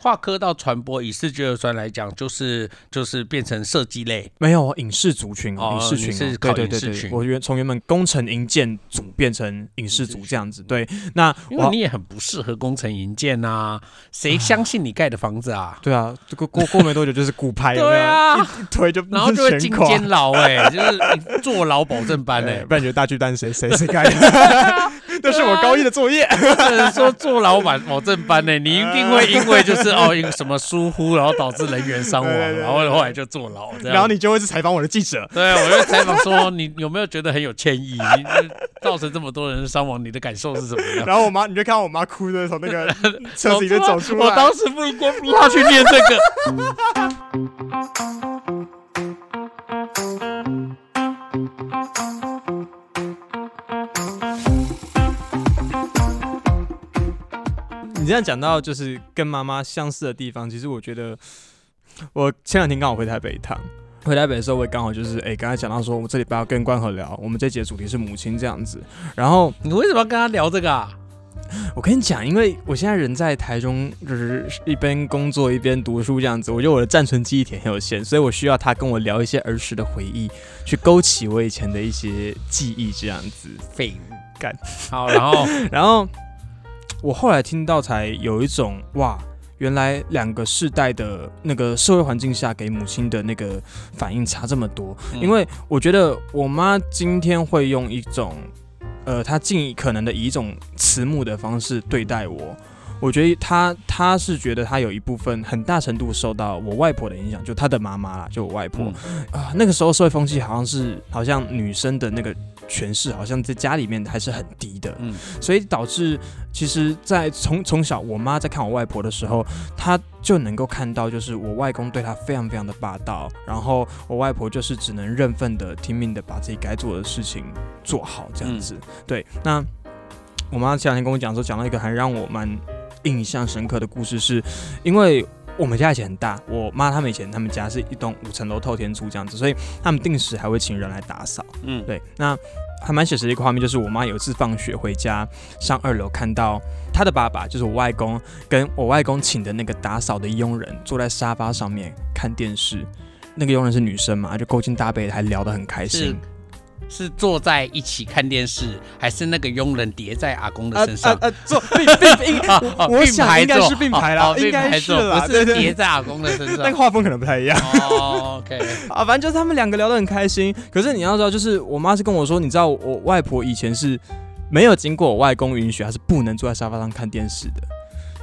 化科到传播，以视觉核酸来讲，就是就是变成设计类。没有影视族群哦，哦影视群哦，是考对对对对，影视群我原从原本工程营建组变成影视组这样子。对，那因为你也很不适合工程营建呐，谁相信你盖的房子啊？对啊，这个过过没多久就是骨牌，对啊一一推就然后就会进监牢哎、就是坐牢保证班哎、哎，不然你觉得大巨蛋谁谁谁盖的？那是我高一的作业。说坐牢保保证班呢、你一定会因为就是哦一个什么疏忽，然后导致人员伤亡，对对对然后后来就坐牢。然后你就会是采访我的记者。对我就采访说你有没有觉得很有歉意？你造成这么多人伤亡，你的感受是什么样？然后我妈，你就看到我妈哭着从那个车子里面走出来。我当时不应该逼他去念这个。这样讲到就是跟妈妈相似的地方，其实我觉得我前两天刚好回台北一趟。回台北的时候，我也刚好就是哎，刚才讲到说，我们这里不要跟关河聊，我们这节主题是母亲这样子。然后你为什么要跟他聊这个啊？我跟你讲，因为我现在人在台中，就是一边工作一边读书这样子，我觉得我的暂存记忆体很有限，所以我需要他跟我聊一些儿时的回忆，去勾起我以前的一些记忆这样子。废物干。好，然后 然后我后来听到才有一种哇，原来两个世代的那个社会环境下给母亲的那个反应差这么多。嗯因为我觉得我妈今天会用一种呃，她尽可能的以一种慈母的方式对待我。我觉得她她是觉得她有一部分很大程度受到我外婆的影响，就她的妈妈啦，就我外婆嗯啊、那个时候社会风气好像是好像女生的那个权势好像在家里面还是很低的，嗯所以导致其实，在从从小我妈在看我外婆的时候，她就能够看到，就是我外公对她非常非常的霸道，然后我外婆就是只能认份的听命的把自己该做的事情做好，这样子。对，那我妈前两天跟我讲说，讲到一个还让我蛮印象深刻的故事是，因为。我们家以前很大，我妈他们以前他们家是一栋五层楼透天厝这样子，所以他们定时还会请人来打扫。嗯，对，那还蛮写实的一个画面，就是我妈有一次放学回家，上二楼看到她的爸爸，就是我外公，跟我外公请的那个打扫的佣人坐在沙发上面看电视。那个佣人是女生嘛，就勾肩搭背，还聊得很开心。是坐在一起看电视，还是那个佣人叠在阿公的呃身上？呃，坐并并 并排想应该坐是并排啦应该是啦不是叠在阿公的身上。那个画风可能不太一样。哦，OK，啊，反正就是他们两个聊得很开心。可是你要知道，就是我妈是跟我说，你知道我外婆以前是没有经过我外公允许，她是不能坐在沙发上看电视的。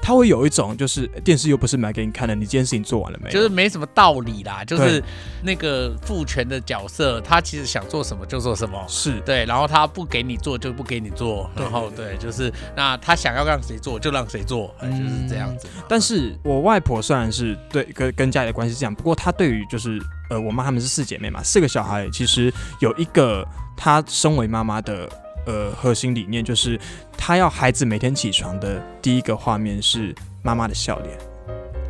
她会有一种就是电视又不是买给你看的，你这件事情做完了没有？就是没什么道理啦，就是那个父权的角色，他其实想做什么就做什么。是对，然后他不给你做就不给你做，对然后对，就是那他想要让谁做就让谁做，哎就是这样子。但是我外婆虽然是对跟跟家里的关系是这样，不过她对于就是呃我妈她们是四姐妹嘛，四个小孩，其实有一个她身为妈妈的呃核心理念，就是他要孩子每天起床的第一个画面是妈妈的笑脸。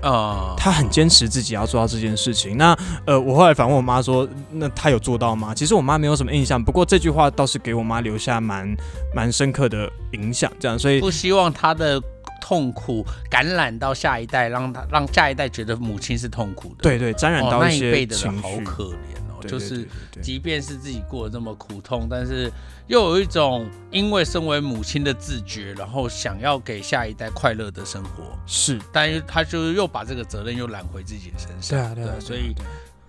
啊，他很坚持自己要做到这件事情。那呃，我后来反问我妈说，那她有做到吗？其实我妈没有什么印象，不过这句话倒是给我妈留下蛮蛮深刻的影响。这样，所以不希望他的痛苦感染到下一代，让他让下一代觉得母亲是痛苦的。对对，沾染哦，那一辈的。人好可怜哦，就是即便是自己过得这么苦痛，但是又有一种因为身为母亲的自觉，然后想要给下一代快乐的生活，是，但是他就是又把这个责任又揽回自己的身上。对啊对啊，对啊所以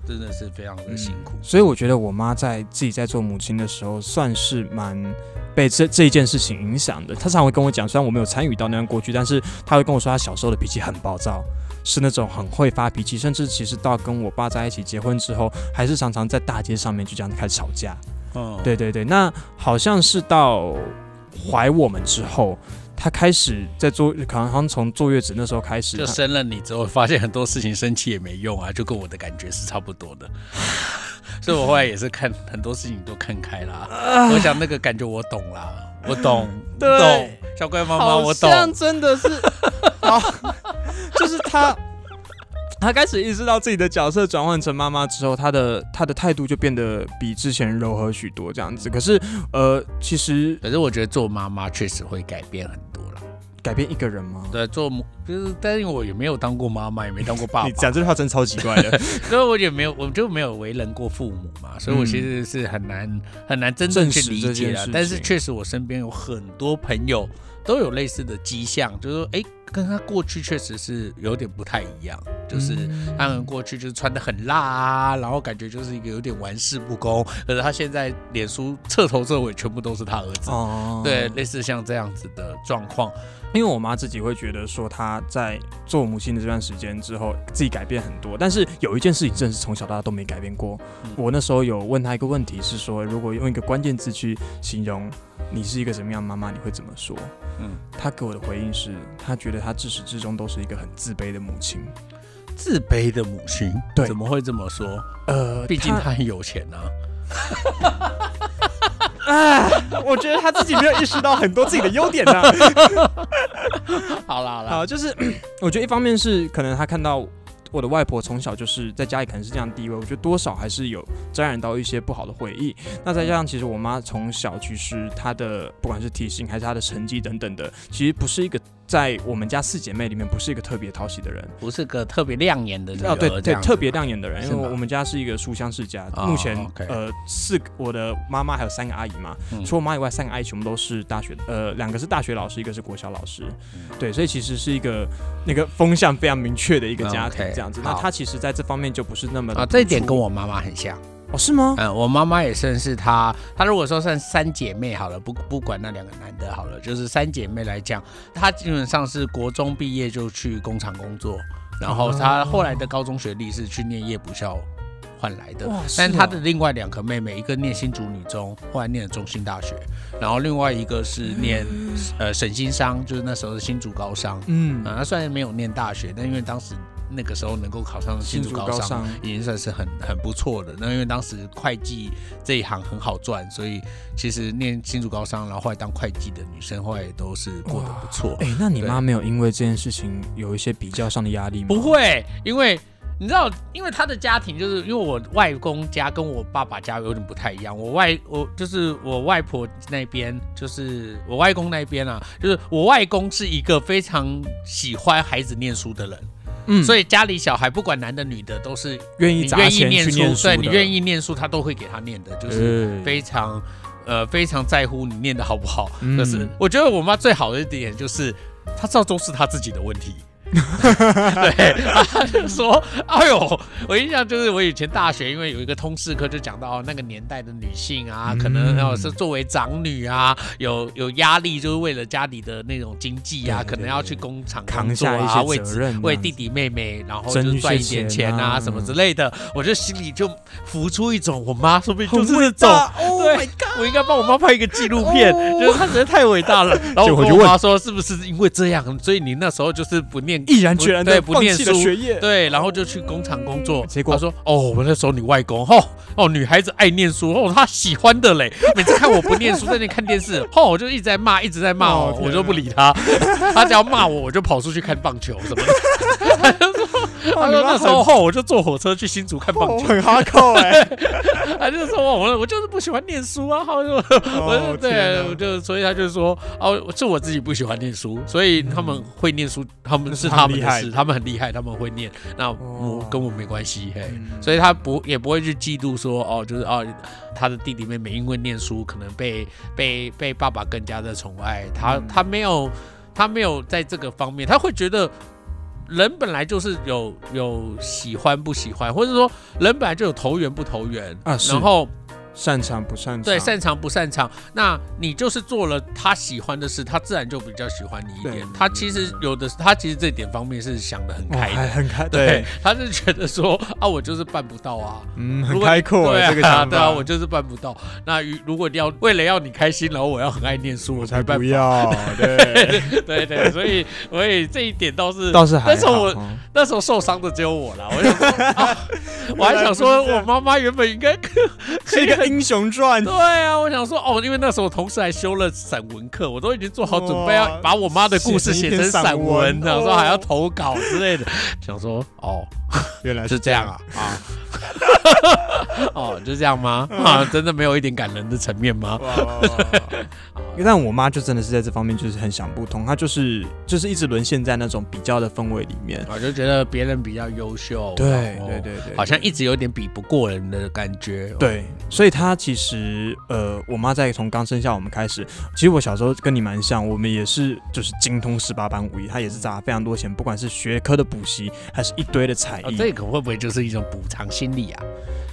真的是非常的辛苦。所以我觉得我妈在自己在做母亲的时候，算是蛮被这这一件事情影响的。她常常会跟我讲，虽然我没有参与到那段过去，但是她会跟我说，她小时候的脾气很暴躁，是那种很会发脾气，甚至其实到跟我爸在一起结婚之后，还是常常在大街上面就这样开始吵架。嗯，对对对，那好像是到怀我们之后，他开始在坐，可能好像从坐月子那时候开始，就生了你之后，发现很多事情生气也没用啊，就跟我的感觉是差不多的。所以我后来也是看很多事情都看开啦。我想那个感觉我懂啦，我懂，对懂，小乖妈妈我懂。像真的是，好，就是他，他开始意识到自己的角色转换成妈妈之后，他的他的态度就变得比之前柔和许多，这样子。可是，呃，其实可是我觉得做妈妈确实会改变很多了。改变一个人吗？对，做母就是，但是我也没有当过妈妈，也没当过爸爸你，讲这句话真超奇怪的。所以我也没有，我就没有为人过父母嘛，所以我其实是很难很难真正去理解件事。的但是确实，我身边有很多朋友都有类似的迹象，就是说，哎，跟他过去确实是有点不太一样，就是。嗯。他们过去就是穿的很辣啊，然后感觉就是一个有点玩世不恭，可是他现在脸书彻头彻尾全部都是他儿子，哦，对，类似像这样子的状况，因为我妈自己会觉得说，她在做母亲的这段时间之后，自己改变很多。但是有一件事情真的是从小到大都没改变过。嗯我那时候有问她一个问题，是说如果用一个关键字去形容你是一个什么样的妈妈，你会怎么说？嗯，她给我的回应是，她觉得她自始至终都是一个很自卑的母亲。自卑的母亲，对怎么会这么说？呃，毕竟她很有钱啊。我觉得他自己没有意识到很多自己的优点呢、好了好了，好，就是 我觉得一方面是可能他看到我的外婆从小就是在家里可能是这样的地位，我觉得多少还是有沾染到一些不好的回忆。那再加上其实我妈从小其实她的不管是体型还是她的成绩等等的，其实不是一个在我们家四姐妹里面不是一个特别讨喜的人。不是个特别亮眼的人啊，对对，特别亮眼的人，因为我们家是一个书香世家，哦目前呃四我的妈妈还有三个阿姨嘛，嗯。除我妈以外，三个阿姨全部都是大学，呃，两个是大学老师，一个是国小老师，嗯。对，所以其实是一个那个风向非常明确的一个家庭这样子。那好。她其实在这方面就不是那么啊，这一点跟我妈妈很像。哦是吗？嗯，我妈妈也算是她，她如果说算三姐妹好了，不不管那两个男的好了，就是三姐妹来讲，她基本上是国中毕业就去工厂工作，然后她后来的高中学历是去念夜补校换来的。哇，但她的另外两个妹妹，一个念新竹女中，后来念了中兴大学，然后另外一个是念呃省新商，就是那时候的新竹高商。嗯啊，她虽然没有念大学，但因为当时那个时候能够考上新竹高商，已经算是很很不错的。那因为当时会计这一行很好赚，所以其实念新竹高商，然后后来当会计的女生，后来也都是过得不错。哎，那你妈没有因为这件事情有一些比较上的压力吗？不会，因为你知道，因为他的家庭就是因为我外公家跟我爸爸家有点不太一样。我外我就是我外婆那边，就是我外公那边啊，就是我外公是一个非常喜欢孩子念书的人，嗯，所以家里小孩不管男的女的都是愿意你愿意砸钱念书，去念书对你愿意意念书，他都会给他念的，就是是非常呃非常在乎你念的好不好。嗯就是我觉得我妈最好的一点就是，她知道都是她自己的问题。对，他就说：“哎呦，我印象就是我以前大学，因为有一个通识课就讲到那个年代的女性啊，嗯。可能要是作为长女啊，有有压力，就是为了家里的那种经济啊，可能要去工厂扛工作下一啊，为些责任，为弟弟妹妹，然后就赚一点钱钱啊啊什么之类的，我就心里就浮出一种，我妈说不定就是很伟这种，大，Oh 对我应该帮我妈拍一个纪录片，哦就是她实在太伟大了。然后我妈说，是不是因为这样，所以你那时候就是不念，毅然决然对的放不念书弃学业，对，然后就去工厂工作。结果他说，哦，我那时候你外公，哦哦，女孩子爱念书，哦，她喜欢的嘞。每次看我不念书，在那里看电视，哦，我就一直在骂，一直在骂我，哦我就不理他。他只要骂我，我就跑出去看棒球什么的。她就说，那时候后我就坐火车去新竹看棒球。哦很哈扣哎，他就说我我就是不喜欢念书啊，他说 我就对，我就所以他就说哦，是我自己不喜欢念书，所以他们会念书，他们是是他们的事，他们很厉害，他们会念，那我哦跟我没关系，嘿。嗯。所以他不也不会去嫉妒说哦，就是哦，他的弟弟妹妹因为念书可能被被被爸爸更加的宠爱，他嗯。他没有他没有在这个方面，他会觉得人本来就是有有喜欢不喜欢，或者说人本来就有投缘不投缘啊然后擅长不擅长？对擅长不擅长，那你就是做了他喜欢的事，他自然就比较喜欢你一点。他其实有的他其实这点方面是想的很开很开，对对，，他是觉得说啊，我就是办不到啊，嗯，很开阔这个想对啊，我就是办不到。那如如果你要为了要你开心，然后我要很爱念书，我我才办。不要，对，对对，所以所以这一点倒是倒是还但是我哦那时候受伤的只有我啦。我想说，啊、我还想说，我妈妈原本应该可是一个英雄传，对啊，我想说哦，因为那时候我同时还修了散文课，我都已经做好准备要把我妈的故事写成散文，文。想说还要哦。投稿之类的，想说哦 原来 是这样啊啊，哦就这样吗？啊，真的没有一点感人的层面吗？但我妈就真的是在这方面就是很想不通，她就是就是一直沦陷在那种比较的氛围里面。我就觉得别人比较优秀，对对对对，好像一直有点比不过人的感觉。对，所以她其实呃，我妈在从刚生下我们开始，其实我小时候跟你蛮像，我们也是就是精通十八般武艺，她也是砸非常多钱，不管是学科的补习，还是一堆的才哦，艺。这个会不会就是一种补偿心理啊？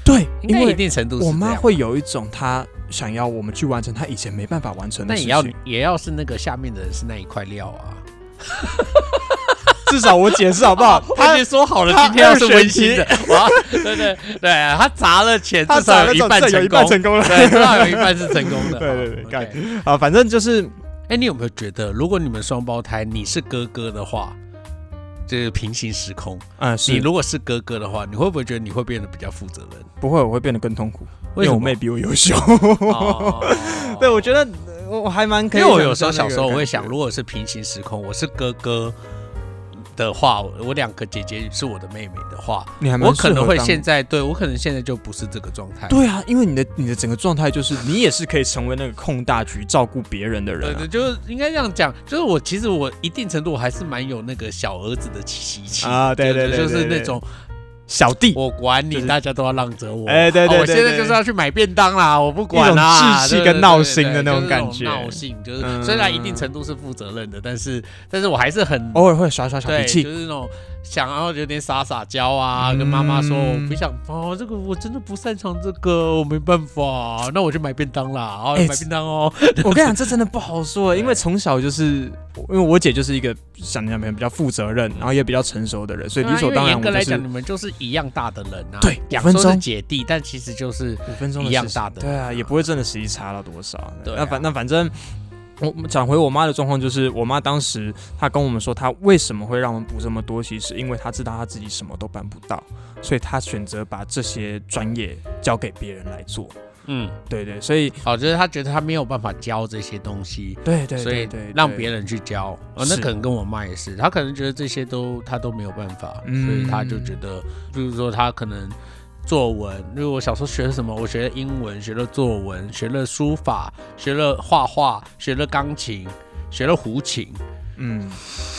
对，因为一定程度是我妈会有一种她想要我们去完成她以前没办法完成的事情。那也要也要是那个下面的人是那一块料啊。至少我解释好不好？他已经说好了，今天要是温馨的，哇，对对对，他砸了钱，他至少有一半有成功，一半成功了。对，至少有一半是成功的。对对对好干啊，反正就是哎，你有没有觉得，如果你们双胞胎，你是哥哥的话，就是平行时空，嗯，是你如果是哥哥的话，你会不会觉得你会变得比较负责任？不会，我会变得更痛苦，因为我妹比我优秀。哦 对，我觉得呃我还蛮可以因为。我有时候小时候我会想，如果是平行时空，我是哥哥的话，我两个姐姐是我的妹妹的话，你还蛮我可能会现在对我可能现在就不是这个状态。对啊，因为你的你的整个状态就是你也是可以成为那个控大局、照顾别人的人、啊。对对，就是应该这样讲，就是我其实我一定程度我还是蛮有那个小儿子的习气啊对对对就是那种小弟，我管你，就是大家都要让着我。哎对对哦我现在就是要去买便当啦，我不管啦。志气跟闹心的那种就是感觉闹性就是嗯虽然一定程度是负责任的，但是但是我还是很偶尔会耍耍小，脾气就。是那种想要有点撒撒娇啊，跟妈妈说嗯我不想哦，这个我真的不擅长这个，我没办法，那我去买便当啦，哦，哎买便当哦。我跟你讲，这真的不好说，因为从小就是，因为我姐就是一个想讲比较负责任，然后也比较成熟的人，所以理所当然我就是严格来讲，你们就是一样大的人啊。对讲说是五分钟姐弟，但其实就是五分钟一样大的对啊，也不会真的实际差到多少。对啊那反那反正。我讲回我妈的状况，就是我妈当时她跟我们说，她为什么会让我们补这么多，其实因为她知道她自己什么都办不到，所以她选择把这些专业交给别人来做。嗯，对对，所以好，就是他觉得他没有办法教这些东西。对对所以对让别人去教，哦，那可能跟我妈也是，她可能觉得这些都她都没有办法，嗯所以她就觉得，比如说她可能作文，因为我小时候学了什么，我学了英文，学了作文，学了书法，学了画画，学了钢琴，学了胡琴。嗯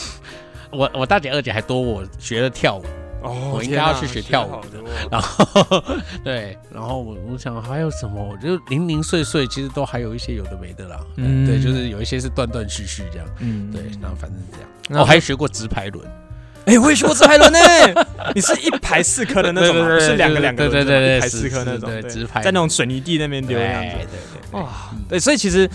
我我大姐二姐还多我学了跳舞，哦我应该要去学跳舞的 然后 对，然后我我想还有什么，我就零零碎碎，其实都还有一些有的没的啦。嗯对，就是有一些是断断续续这样。嗯对，然后反正这样。那我还学过直排轮，哎，我也学过直排轮呢，你是一排四颗的那种吗？是两个两个对对对对一排四颗那种，对对直排。在那种水泥地那边对丢那样子。对对对，哇，对，所以其实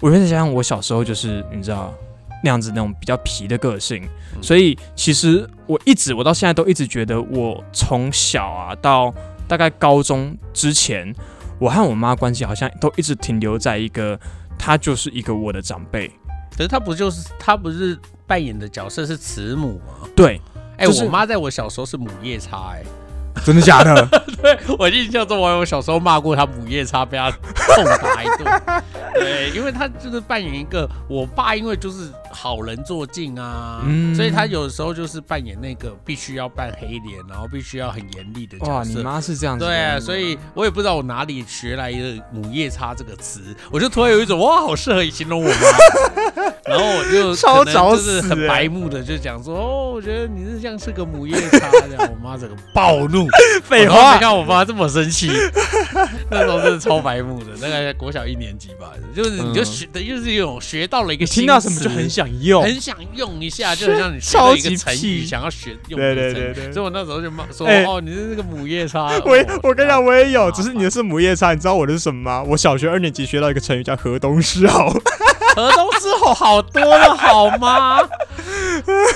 我会想想，我小时候就是你知道那样子那种比较皮的个性，嗯。所以其实我一直我到现在都一直觉得，我从小啊到大概高中之前，我和我妈关系好像都一直停留在一个，她就是一个我的长辈，可是她不就是她不是扮演的角色是慈母吗？对，哎，就是我妈在我小时候是母夜叉，哎，真的假的？对我印象中我有小时候骂过他母夜叉，被他痛打一顿。对，因为他就是扮演一个我爸，因为就是好人做尽啊，嗯所以他有时候就是扮演那个必须要扮黑脸，然后必须要很严厉的角哇，色。你妈是这样子的，对啊，所以我也不知道我哪里学来的“母夜叉”这个词，我就突然有一种哇，好适合形容我妈。然后我就超找就是很白目的就讲说，哦，我觉得你是像是个母夜叉这样。我妈整个暴怒，废话，看我妈这么生气，那时候真的超白目的，大概在国小一年级吧，就是你就嗯学的，就是有学到了一个听到新词什么就很想用，很想用一下，就很像你学一个成语，想要学用对对对对。所以我那时候就骂说，哎。哦，你是那个母夜叉。我我跟你讲，我也有，啊只是你的是母夜叉，你知道我的是什么吗？我小学二年级学到一个成语叫河东狮吼，河东狮吼好多了好吗？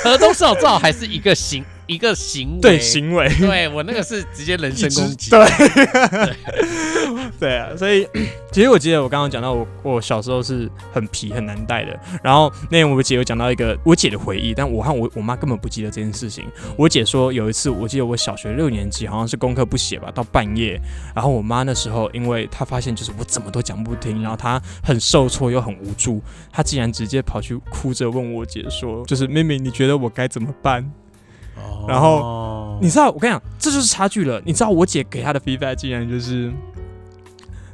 河东狮吼至少还是一个行一个行为，对行为，对我那个是直接人身攻击，对，对啊，所以 其实我记得我刚刚讲到我我小时候是很皮很难带的，然后那天我姐有讲到一个我姐的回忆，但我和我我妈根本不记得这件事情。我姐说有一次，我记得我小学六年级好像是功课不写吧，到半夜，然后我妈那时候因为她发现就是我怎么都讲不听，然后她很受挫又很无助，她竟然直接跑去哭着问我姐说，就是妹妹你觉得我该怎么办？哦然后你知道，我跟你讲，这就是差距了。你知道我姐给她的 feedback 竟然就是，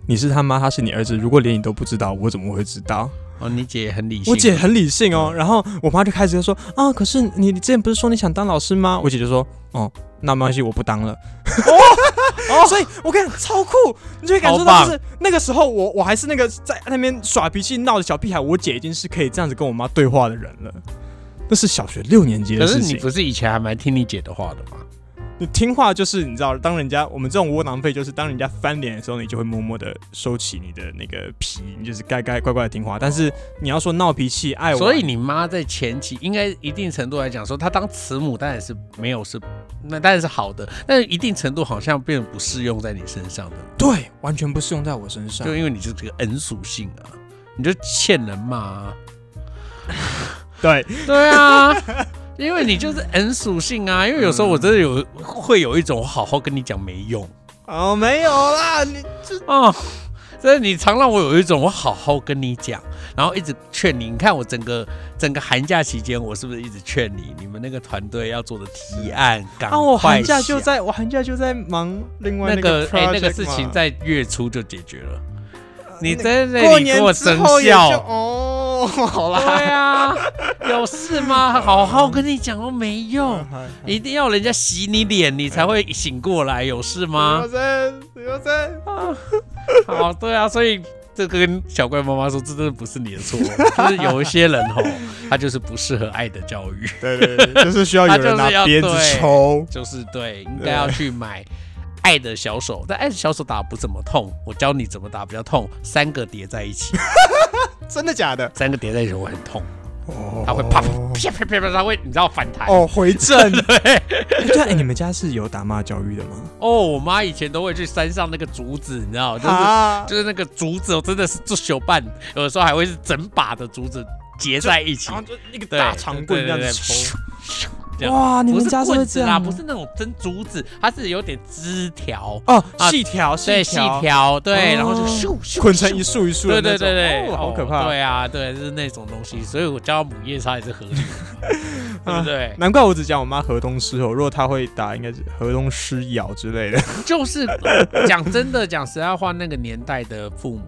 你是他妈，他是你儿子，如果连你都不知道，我怎么会知道？哦，你姐很理性，我姐很理性哦，然后我妈就开始就说啊，可是你你之前不是说你想当老师吗？我姐就说哦，那没关系，我不当了。哦，所以我跟你讲超酷，你就会感受到就是那个时候我我还是那个在那边耍脾气闹的小屁孩，我姐已经是可以这样子跟我妈对话的人了。那是小学六年级的事情。可是你不是以前还蛮听你姐的话的吗？你听话就是你知道，当人家我们这种窝囊废，就是当人家翻脸的时候，你就会默默的收起你的那个皮，你就是该该乖乖的听话。但是你要说闹脾气、爱我，所以你妈在前期应该一定程度来讲，说她当慈母当然是没有是，那当然是好的，但是一定程度好像变不适用在你身上的。对，完全不适用在我身上，就因为你是这个 N 属性啊，你就欠人嘛。对对啊。因为你就是 N 属性啊，因为有时候我真的有会有一种我好好跟你讲没用哦，没有啦，你这哦，所以你常让我有一种我好好跟你讲，然后一直劝你。你看我整个整个寒假期间，我是不是一直劝你？你们那个团队要做的提案，赶快我寒假就在我寒假就在忙另外那个哎那个事情，在月初就解决了。你在那里给我生笑哦，好啦，对啊，有事吗？好好跟你讲都没用，一定要人家洗你脸，你才会醒过来。有事吗？有事，有事啊！好，对啊，所以这跟小怪妈妈说，这真的不是你的错，就是有一些人吼，他就是不适合爱的教育，对对对，就是需要 有人拿鞭子抽，就是对，应该要去买。爱的小手，但爱的小手打不怎么痛。我教你怎么打比较痛，三个叠在一起。真的假的？三个叠在一起我很痛。哦，它会啪啪啪啪啪，它会你知道反弹哦，回正。对对，哎，你们家是有打骂教育的吗？哦，我妈以前都会去山上那个竹子，你知道，就是就是那个竹子，真的是做手办，有的时候还会是整把的竹子结在一起，然后就那个大长棍这样子抽。哇，你们家是这样？不是那种真竹子，它是有点枝条哦，细条，对，细条，对，然后就咻咻捆成一束一束，对对对对，好可怕。对啊，对，就是那种东西，所以我叫母夜叉也是合理的，对不对？难怪我只讲我妈河东狮吼，如果她会打，应该是河东狮咬之类的。就是讲真的，讲实在话，那个年代的父母。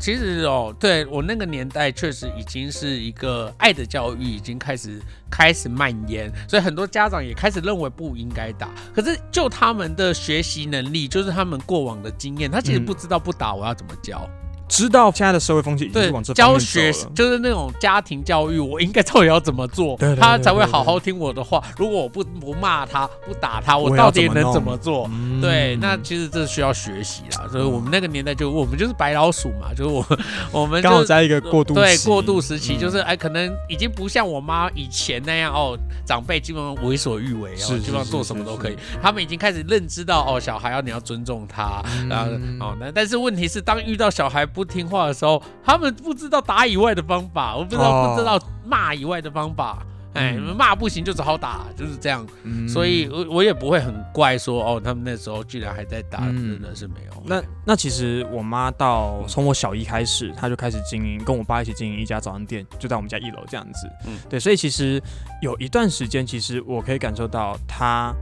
其实哦，对我那个年代确实已经是一个爱的教育已经开始开始蔓延，所以很多家长也开始认为不应该打。可是就他们的学习能力，就是他们过往的经验，他其实不知道不打我要怎么教。知道现在的社会风气对教学就是那种家庭教育，我应该到底要怎么做，他才会好好听我的话。如果我不不骂他，不打他，我到底能怎么做？对，那其实这需要学习啦。所以我们那个年代就我们就是白老鼠嘛，就是我我们刚好在一个过渡对过渡时期，就是哎，可能已经不像我妈以前那样哦，长辈基本上为所欲为，哦，基本上做什么都可以。他们已经开始认知到哦，小孩要你要尊重他，然后哦，那但是问题是，当遇到小孩不。不听话的时候，他们不知道打以外的方法，我不知道不知道骂以外的方法，哎，骂不行就只好打，就是这样。所以，我我也不会很怪说，哦，他们那时候居然还在打，真的是没有。那那其实我妈到从我小姨开始，她就开始经营，跟我爸一起经营一家早餐店，就在我们家一楼这样子。嗯，对，所以其实有一段时间，其实我可以感受到她。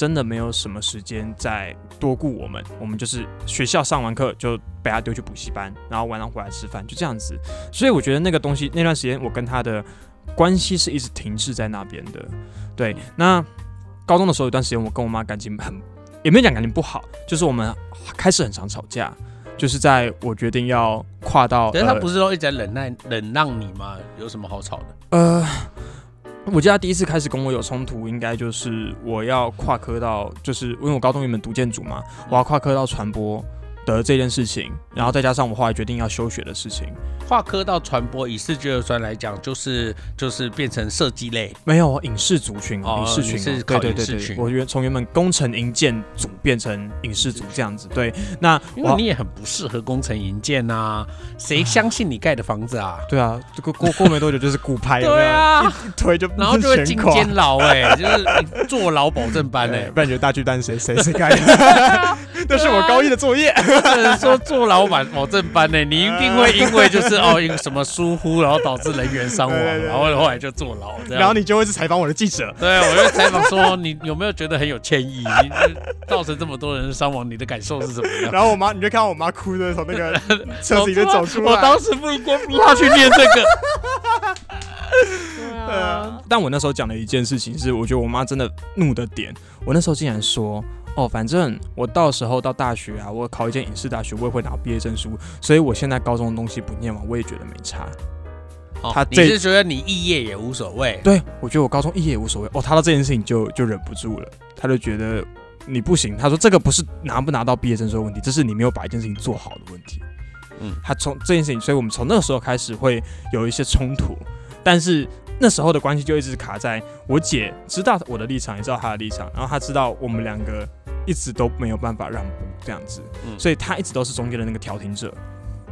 真的没有什么时间再多顾我们，我们就是学校上完课就被他丢去补习班，然后晚上回来吃饭，就这样子。所以我觉得那个东西那段时间，我跟他的关系是一直停滞在那边的。对，那高中的时候有段时间，我跟我妈感情很，也没讲感情不好，就是我们开始很常吵架，就是在我决定要跨到，但是他不是说一直在忍耐忍让你吗？有什么好吵的？呃。我记得他第一次开始跟我有冲突，应该就是我要跨科到，就是因为我高中原本读建筑嘛，我要跨科到传播。的这件事情，然后再加上我后来决定要休学的事情，跨科到传播，以视觉专来讲，就是就是变成设计类，没有影视族群，哦影视群。是对对对，我原从原本工程营建组变成影视组这样子，对，那因为你也很不适合工程营建呐，谁相信你盖的房子啊？对啊，这个过过没多久就是骨牌，对啊，一推就然后就会进监牢哎，就是坐牢保证班哎，不然觉得大巨蛋谁谁谁盖的？那是我高一的作业。能说做老板保证班呢，你一定会因为就是 哦，因为什么疏忽，然后导致人员伤亡，然后后来就坐牢这样。然后你就会是采访我的记者。对，我就采访说你有没有觉得很有歉意？你造成这么多人伤亡，你的感受是什么样？然后我妈，你就看到我妈哭着从那个车子里面走出来。我当时不应该逼他去念这个。对啊，但我那时候讲的一件事情是，我觉得我妈真的怒的点。我那时候竟然说，哦，反正我到时候到大学啊，我考一间影视大学，我也会拿毕业证书，所以我现在高中的东西不念完，我也觉得没差。哦你是觉得你肄业也无所谓？对我觉得我高中肄业也无所谓。哦，他到这件事情就就忍不住了，他就觉得你不行。他说这个不是拿不拿到毕业证书的问题，这是你没有把一件事情做好的问题。嗯他从这件事情，所以我们从那个时候开始会有一些冲突，但是那时候的关系就一直卡在我姐知道我的立场，也知道她的立场，然后她知道我们两个一直都没有办法让步这样子，嗯所以她一直都是中间的那个调停者。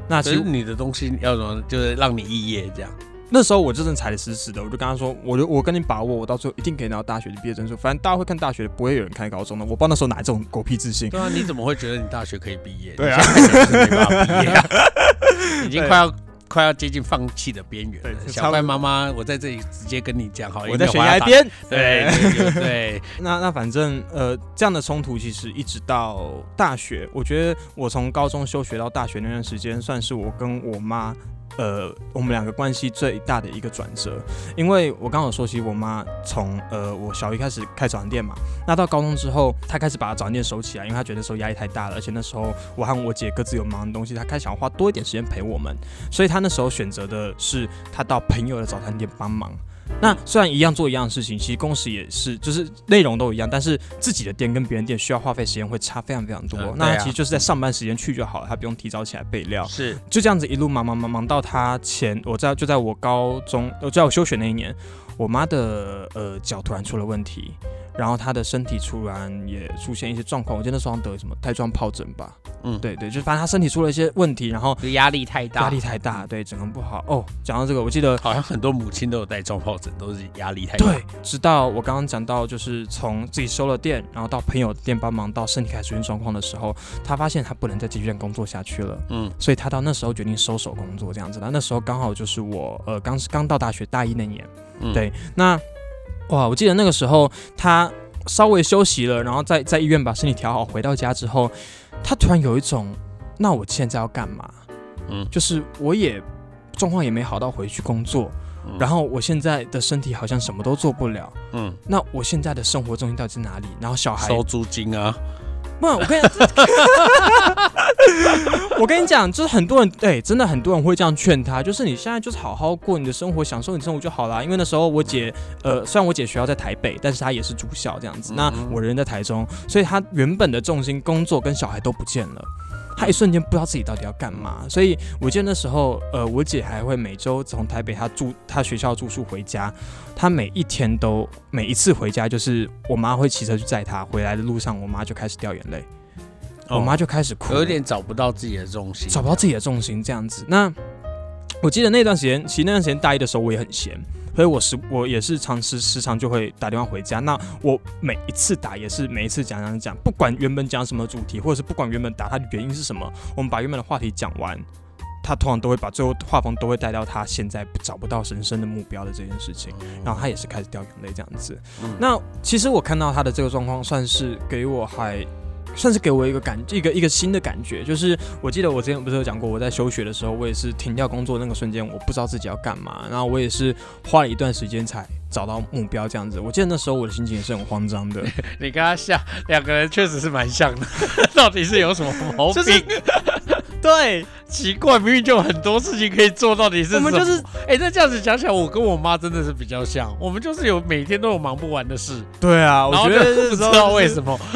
那其实你的东西要怎么，就是让你肄业这样？那时候我就真的踩的死死的，我就跟他说，我就我跟你把握，我到最后一定可以拿到大学的毕业证书。反正大家会看大学的，不会有人看高中的。我不知道那时候哪来这种狗屁自信。对啊，你怎么会觉得你大学可以毕业？对啊你没办法毕业啊，已经快要快要接近放弃的边缘了。对小怪妈妈，我在这里直接跟你讲，好，我在悬。崖边。对对对对，那那反正呃，这样的冲突其实一直到大学，我觉得我从高中休学到大学那段时间，算是我跟我妈。呃，我们两个关系最大的一个转折，因为我刚好说起，我妈从呃我小一开始开早餐店嘛，那到高中之后，她开始把早餐店收起来，因为她觉得那时候压力太大了，而且那时候我和我姐各自有忙的东西，她开始想花多一点时间陪我们，所以她那时候选择的是她到朋友的早餐店帮忙。那虽然一样做一样的事情，其实工时也是，就是内容都一样，但是自己的店跟别人店需要花费时间会差非常非常多。那他其实就是在上班时间去就好了，他不用提早起来备料。是就这样子一路忙忙忙忙到他前，我在就在我高中，就在我休学那一年，我妈的呃脚突然出了问题，然后他的身体突然也出现一些状况，我记得那时候好像得什么带状疱疹吧，嗯，对对，就是反正他身体出了一些问题，然后压力太大，压力太大，对，整个不好。哦，讲到这个，我记得好像很多母亲都有带状疱疹，都是压力太大。对，直到我刚刚讲到，就是从自己收了店，然后到朋友店帮忙，到身体开始出现状况的时候，他发现他不能再继续工作下去了，嗯。所以他到那时候决定收手工作这样子。那那时候刚好就是我呃刚刚到大学大一那年，嗯，对，那哇，我记得那个时候他稍微休息了，然后在在医院把身体调好，回到家之后，他突然有一种，那我现在要干嘛？嗯就是我也状况也没好到回去工作，嗯然后我现在的身体好像什么都做不了。嗯，那我现在的生活重心到底在哪里？然后小孩，收租金啊，不，我跟你，我跟你讲，就是很多人，对，真的很多人会这样劝他，就是你现在就是好好过你的生活，享受你的生活就好啦。因为那时候我姐，呃，虽然我姐学校在台北，但是她也是住校这样子。那嗯我人在台中，所以她原本的重心、工作跟小孩都不见了。她一瞬间不知道自己到底要干嘛，所以我记得那时候，呃，我姐还会每周从台北她住她学校住宿回家，她每一天都每一次回家，就是我妈会骑车去载他，回来的路上，我妈就开始掉眼泪，我妈就开始哭，哦有点找不到自己的重心，找不到自己的重心这样子。那我记得那段时间，其实那段时间大一的时候我也很闲，所以我时我也是常时时常就会打电话回家。那我每一次打也是每一次讲讲讲，不管原本讲什么主题，或者是不管原本打它的原因是什么，我们把原本的话题讲完。他通常都会把最后画风都会带到他现在找不到人生的目标的这件事情，然后他也是开始掉眼泪这样子。嗯那其实我看到他的这个状况，算是给我还算是给我一个感一个一个新的感觉，就是我记得我之前不是有讲过，我在休学的时候，我也是停掉工作那个瞬间，我不知道自己要干嘛，然后我也是花了一段时间才找到目标这样子。我记得那时候我的心情也是很慌张的，你跟他像两个人确实是蛮像的，到底是有什么毛病？就是对，奇怪，明明就有很多事情可以做，到底是什么我们就是哎、那这样子讲起来，我跟我妈真的是比较像，我们就是有每天都有忙不完的事，对啊，我觉得不知道为么。什么。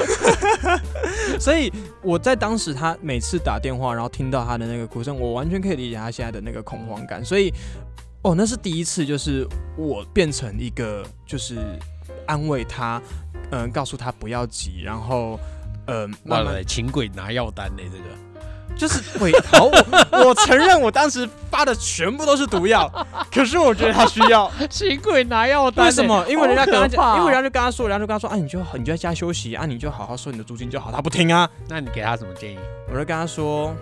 所以我在当时他每次打电话，然后听到他的那个哭声，我完全可以理解他现在的那个恐慌感。所以，哦，那是第一次，就是我变成一个就是安慰他，嗯、告诉他不要急，然后，呃，慢慢完了，请鬼拿药单呢、这个就是鬼，好，我我承认我当时发的全部都是毒药，可是我觉得他需要。新贵拿药单、为什么？因为人家跟他讲，因为人家就跟他说，人家就跟他说，啊，你就你就在家休息啊，你就好好收你的租金就好。他不听啊，那你给他什么建议？我就跟他说，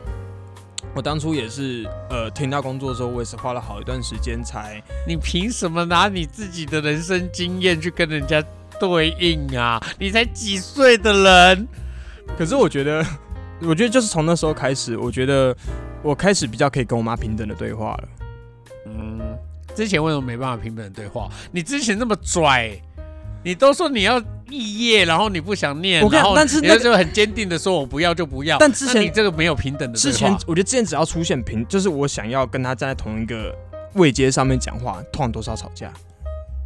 我当初也是呃停掉工作的时候，我也是花了好一段时间才你凭什么拿你自己的人生经验去跟人家对应啊？你才几岁的人？可是我觉得，我觉得就是从那时候开始，我觉得我开始比较可以跟我妈平等的对话了。嗯，之前为什么没办法平等的对话？你之前那么拽，你都说你要肄业，然后你不想念，我看然后但是那个你就很坚定的说我不要就不要。但之前那你这个没有平等的对之前话我觉得之前只要出现平，就是我想要跟他站在同一个位阶上面讲话，通常都是要吵架。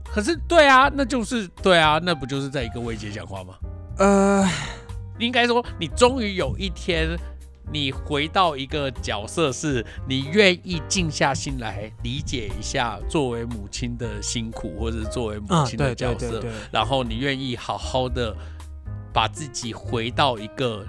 可是对啊，那就是对啊，那不就是在一个位阶讲话吗？呃，应该说，你终于有一天，你回到一个角色，是你愿意静下心来理解一下作为母亲的辛苦，或者是作为母啊，亲的角色，然后你愿意好好的把自己回到一个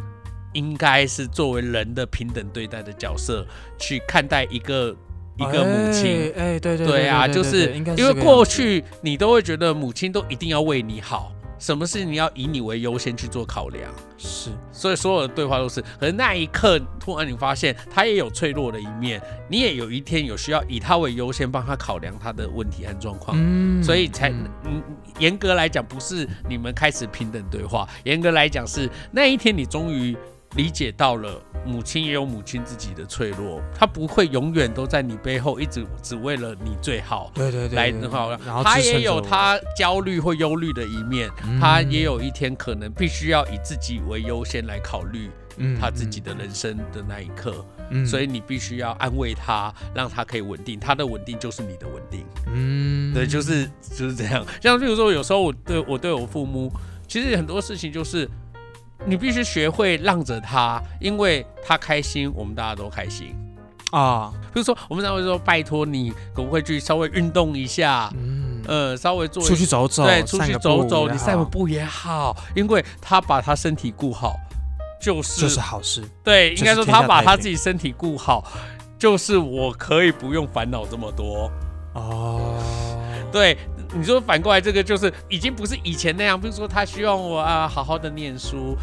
应该是作为人的平等对待的角色去看待一个一个母亲。哎，哎对对对啊，就是因为过去你都会觉得母亲都一定要为你好，什么事情要以你为优先去做考量，是所以所有的对话都是。可是那一刻，突然你发现他也有脆弱的一面，你也有一天有需要以他为优先，帮他考量他的问题和状况。嗯所以才嗯嗯，严格来讲，不是你们开始平等对话，严格来讲是那一天你终于理解到了，母亲也有母亲自己的脆弱，她不会永远都在你背后一直只为了你最好。对对对对来的话，然后她也有她焦虑或忧虑的一面，嗯她也有一天可能必须要以自己为优先来考虑嗯她自己的人生的那一刻，嗯所以你必须要安慰他，让他可以稳定，他的稳定就是你的稳定。嗯对，就是就是这样。像比如说，有时候我对我对我父母，其实很多事情就是你必须学会让着他，因为他开心，我们大家都开心。啊，比如说，我们常会说，拜托你可不可以去稍微运动一下，嗯，呃，稍微做一出去走走，对，出去走走，你散个步也好，因为他把他身体顾好，就是就是好事。对，就是应该说他把他自己身体顾好，就是我可以不用烦恼这么多。哦，对，你说反过来，这个就是已经不是以前那样，比如说他希望我啊好好的念书，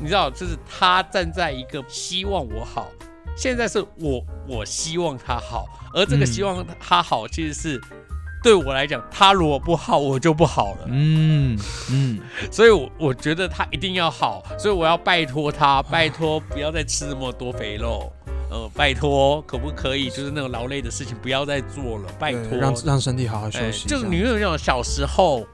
你知道，就是他站在一个希望我好，现在是我我希望他好，而这个嗯。希望他好，其实是对我来讲，他如果不好，我就不好了。嗯嗯，所以我，我觉得他一定要好，所以我要拜托他，拜托不要再吃那么多肥肉，呃，拜托可不可以就是那种劳累的事情不要再做了，拜托，让让身体好好休哎息。就你有那种小时候，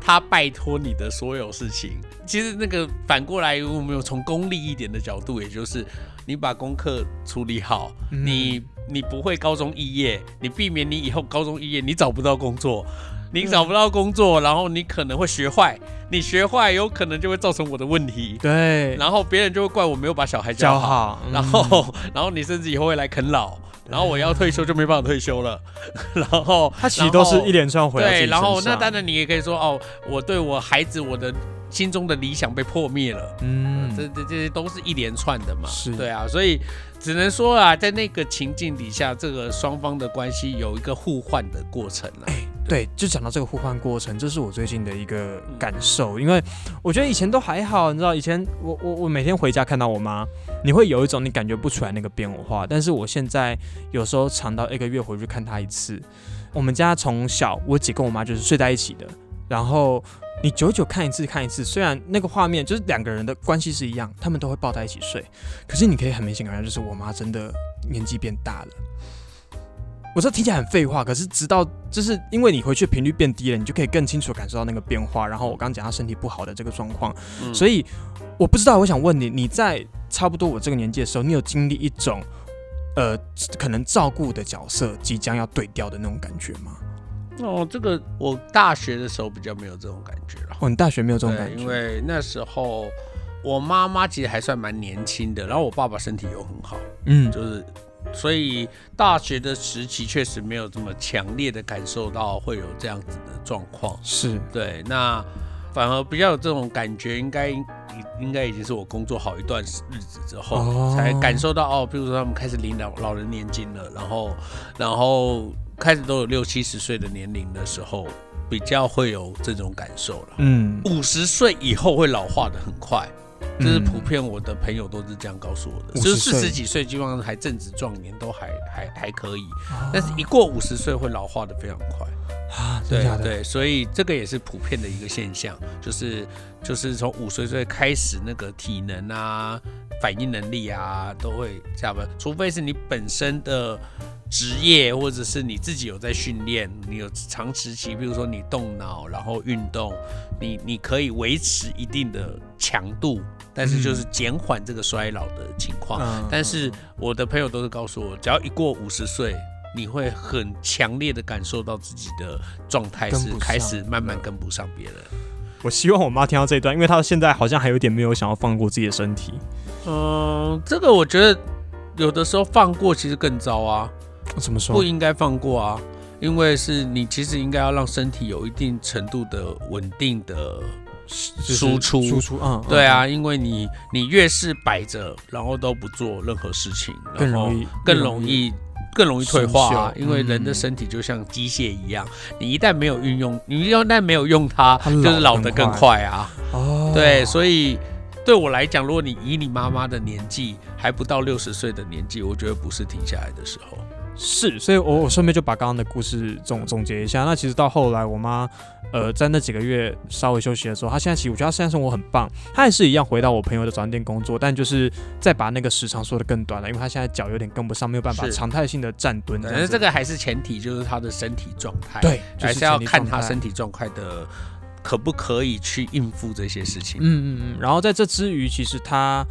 他拜托你的所有事情，其实那个反过来，我们有从功利一点的角度，也就是你把功课处理好，嗯你你不会高中肄业，你避免你以后高中肄业你找不到工作。你找不到工作，然后你可能会学坏，你学坏有可能就会造成我的问题，对。然后别人就会怪我没有把小孩教教好，嗯。然后 然后你甚至以后会来啃老，然后我要退休就没办法退休了，然后他其实都是一连串回来对，然后那当然你也可以说哦，我对我孩子我的心中的理想被破灭了，嗯，这这这些都是一连串的嘛，是。对啊，所以只能说啊，在那个情境底下，这个双方的关系有一个互换的过程了。对，就讲到这个互换过程，这是我最近的一个嗯。感受，因为我觉得以前都还好，你知道，以前我我我每天回家看到我妈，你会有一种你感觉不出来那个变化，但是我现在有时候长到一个月回去看她一次，我们家从小我姐跟我妈就是睡在一起的，然后你久久看一次看一次，虽然那个画面就是两个人的关系是一样，他们都会抱在一起睡，可是你可以很明显感觉到，就是我妈真的年纪变大了。我知道听起来很废话，可是直到就是因为你回去频率变低了，你就可以更清楚地感受到那个变化。然后我刚刚讲他身体不好的这个状况，嗯所以我不知道，我想问你，你在差不多我这个年纪的时候，你有经历一种呃可能照顾的角色即将要对调的那种感觉吗？哦，这个我大学的时候比较没有这种感觉了。哦，你大学没有这种，感觉，因为那时候我妈妈其实还算蛮年轻的，然后我爸爸身体又很好，嗯就是所以大学的时期确实没有这么强烈的感受到会有这样子的状况。是对，那反而比较有这种感觉，应该应应该已经是我工作好一段日子之后，哦才感受到哦，比如说他们开始领老老人年金了，然后然后开始都有六七十岁的年龄的时候，比较会有这种感受了。嗯，五十岁以后会老化的很快，这是嗯。普遍我的朋友都是这样告诉我的，50就是四十几岁基本上还正值壮年，都还还还可以，哦但是一过五十岁会老化的非常快。啊，对的？对，所以这个也是普遍的一个现象，就是就是从五十岁开始，那个体能啊、反应能力啊都会下降，除非是你本身的职业或者是你自己有在训练，你有长时期，比如说你动脑然后运动，你你可以维持一定的强度，但是就是减缓这个衰老的情况。嗯但是我的朋友都是告诉我，只要一过五十岁，你会很强烈的感受到自己的状态是开始慢慢跟不上别人。我希望我妈听到这一段，因为她现在好像还有点没有想要放过自己的身体。嗯，这个我觉得有的时候放过其实更糟啊，怎么说不？应该放过啊，因为是你其实应该要让身体有一定程度的稳定的就是输出。输出，嗯，对啊，因为你你越是摆着，然后都不做任何事情，然后更容易更容易更容易退化啊，因为人的嗯身体就像机械一样，你一旦没有运用，你一旦没有用它，就是老得更老得更快。啊。哦，对，所以对我来讲，如果你以你妈妈的年纪还不到六十岁的年纪，我觉得不是停下来的时候。是，所以我我顺便就把刚刚的故事总总结一下。那其实到后来，我妈呃在那几个月稍微休息的时候，她现在其实我觉得她现在生活很棒，她也是一样回到我朋友的早餐店工作，但就是再把那个时长缩得更短了，因为她现在脚有点跟不上，没有办法常态性的站蹲这但。是这个还是前提，就是她的身体状态，，对，就还是要看他前提状态身体状态的可不可以去应付这些事情。嗯嗯嗯，然后在这之余，其实他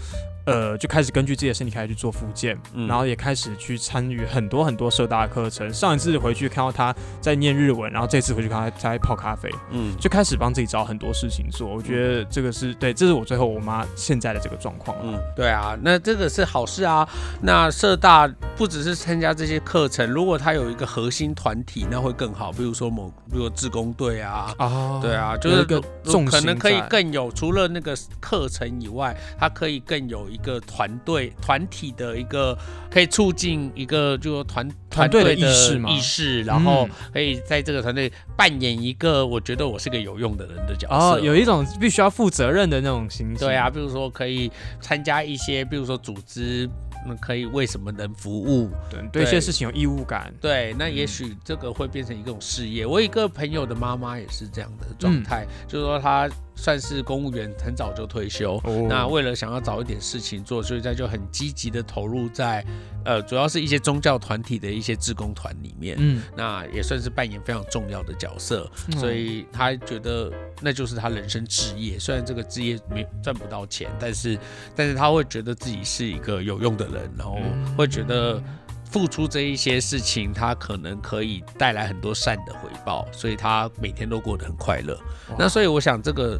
呃就开始根据自己的身体开始去做复健，嗯然后也开始去参与很多很多社大的课程。上一次回去看到他在念日文，然后这次回去看到他在泡咖啡，嗯，就开始帮自己找很多事情做。我觉得这个是对，这是我最后我妈现在的这个状况。嗯，对啊，那这个是好事啊。那社大不只是参加这些课程，如果他有一个核心团体，那会更好。比如说某，比如说志工队啊，啊对啊，就是可能可以更有，除了那个课程以外，它可以更有一个团队团体的一个，可以促进一个就说团团队的的意识嘛意识，然后嗯可以在这个团队扮演一个我觉得我是个有用的人的角色。哦，有一种必须要负责任的那种心情。对啊，，比如说可以参加一些，比如说组织，嗯，可以为什么人服务？对，对一些事情有义务感。对，那也许这个会变成一种事业。我一个朋友的妈妈也是这样的状态，就是说她算是公务员，很早就退休。哦那为了想要找一点事情做，所以他就很积极的投入在，呃，主要是一些宗教团体的一些志工团里面。嗯，那也算是扮演非常重要的角色，嗯所以他觉得那就是他人生置业。虽然这个置业没赚不到钱，但是但是他会觉得自己是一个有用的人，然后嗯会觉得付出这一些事情，他可能可以带来很多善的回报，所以他每天都过得很快乐。那所以我想这个。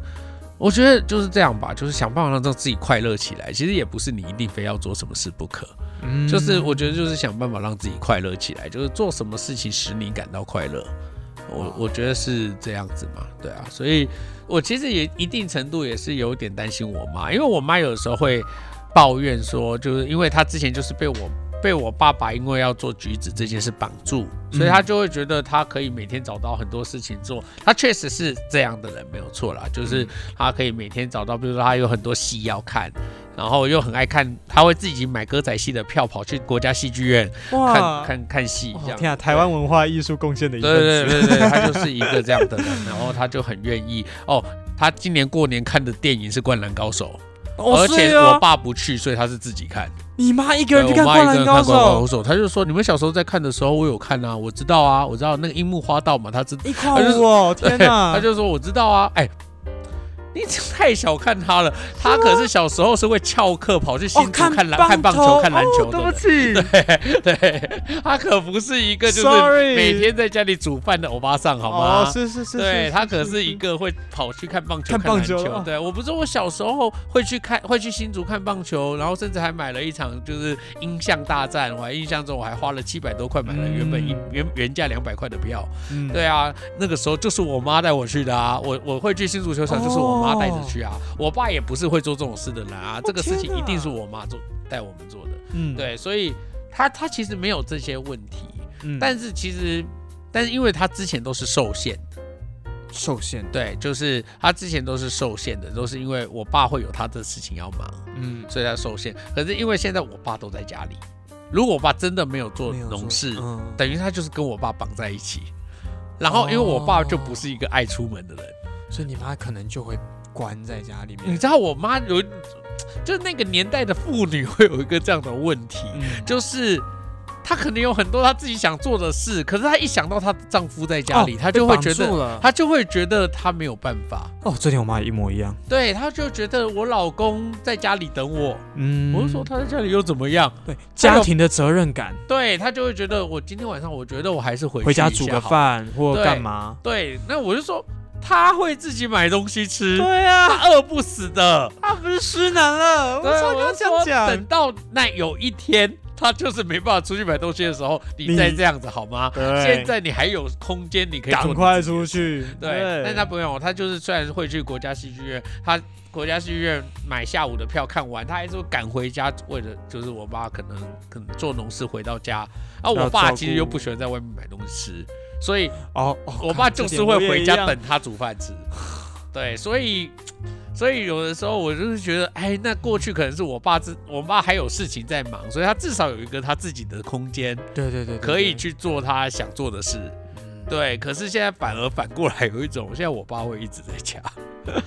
我觉得就是这样吧，就是想办法让自己快乐起来。其实也不是你一定非要做什么事不可，嗯就是我觉得就是想办法让自己快乐起来，就是做什么事情使你感到快乐。我我觉得是这样子嘛，对啊，所以我其实也一定程度也是有点担心我妈，因为我妈有的时候会抱怨说，就是因为她之前就是被我被我爸爸因为要做橘子这件事绑住，所以他就会觉得他可以每天找到很多事情做。他确实是这样的人，没有错啦，就是他可以每天找到，比如说他有很多戏要看。然后又很爱看，他会自己买歌仔戏的票，跑去国家戏剧院看看看戏，这样。哦天啊，台湾文化艺术贡献的一份对。对对对，他就是一个这样的人，然后他就很愿意哦。他今年过年看的电影是《灌篮高手》哦而且我爸不去，所以他是自己看。你妈一个人去看《灌篮我妈一个人看高《手》，》，他就说你们小时候在看的时候，我有看啊，我知道啊，我知道那个樱木花道嘛，他知一块五哦，天哪！他就说我知道啊，哎。你太小看他了，他可是小时候是会翘课跑去新竹看看篮、看棒球、看篮球的对不。起，对对，他可不是一个就是每天在家里煮饭的欧巴桑，好吗？哦，是是是，对是他可是一。个会跑去看棒球、看看篮棒球哦对我不是我小时候会去看，会去新竹看棒球，然后甚至还买了一场就是音像大战。我还印象中我还花了七百多块买了原本原原价两百块的票。嗯，对啊，那个时候就是我妈带我去的啊，我我会去新足球场，就是我妈带着去啊。我爸也不是会做这种事的人啊，这个事情一定是我妈做带我们做的。嗯，对，所以他他其实没有这些问题，嗯，但是其实，但是因为他之前都是受限的，受限，对，就是他之前都是受限的，都是因为我爸会有他的事情要忙，嗯，所以他受限。可是因为现在我爸都在家里，如果我爸真的没有做农事，嗯，等于他就是跟我爸绑在一起。然后因为我爸就不是一个爱出门的人，所以你妈可能就会关在家里面。你知道我妈有，就是那个年代的妇女会有一个这样的问题，嗯，就是她可能有很多她自己想做的事，可是她一想到她丈夫在家里，哦她就会觉得。她就会觉得她没有办法，哦，这点我妈一模一样。对，她就觉得我老公在家里等我，嗯，我就说他在家里又怎么样？对家庭的责任感，对她就会觉得我今天晚上，我觉得我还是回回家煮个。饭或干嘛？对，那我就说她会自己买东西吃，对啊，他饿不死的。他不是失男了，我对，操，我刚这样讲。等，到那有一天，他就是没办法出去买东西的时候，你你再这样子好吗？对。现在你还有空间，你可以做赶快出去。对，但他不用，他就是虽然会去国家戏剧院，他国家戏剧院买下午的票看完，他还是会赶回家，为了就是我爸可能可能做农事回到家，啊，我爸其实又不喜欢在外面买东西吃，所以哦，哦我爸就是会回家。等他煮饭吃。对，所以所以有的时候我就是觉得，哎，那过去可能是我爸自我爸还有事情在忙，所以他至少有一个他自己的空间，对对对，对可以。去做他想做的事。嗯。对，可是现在反而反过来有一种，现在我爸会一直在家，